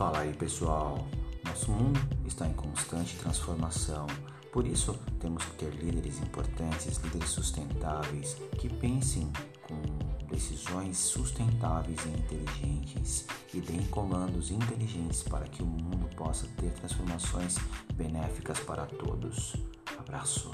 Fala aí pessoal, nosso mundo está em constante transformação. Por isso, temos que ter líderes importantes, líderes sustentáveis, que pensem com decisões sustentáveis e inteligentes e deem comandos inteligentes para que o mundo possa ter transformações benéficas para todos. Abraço.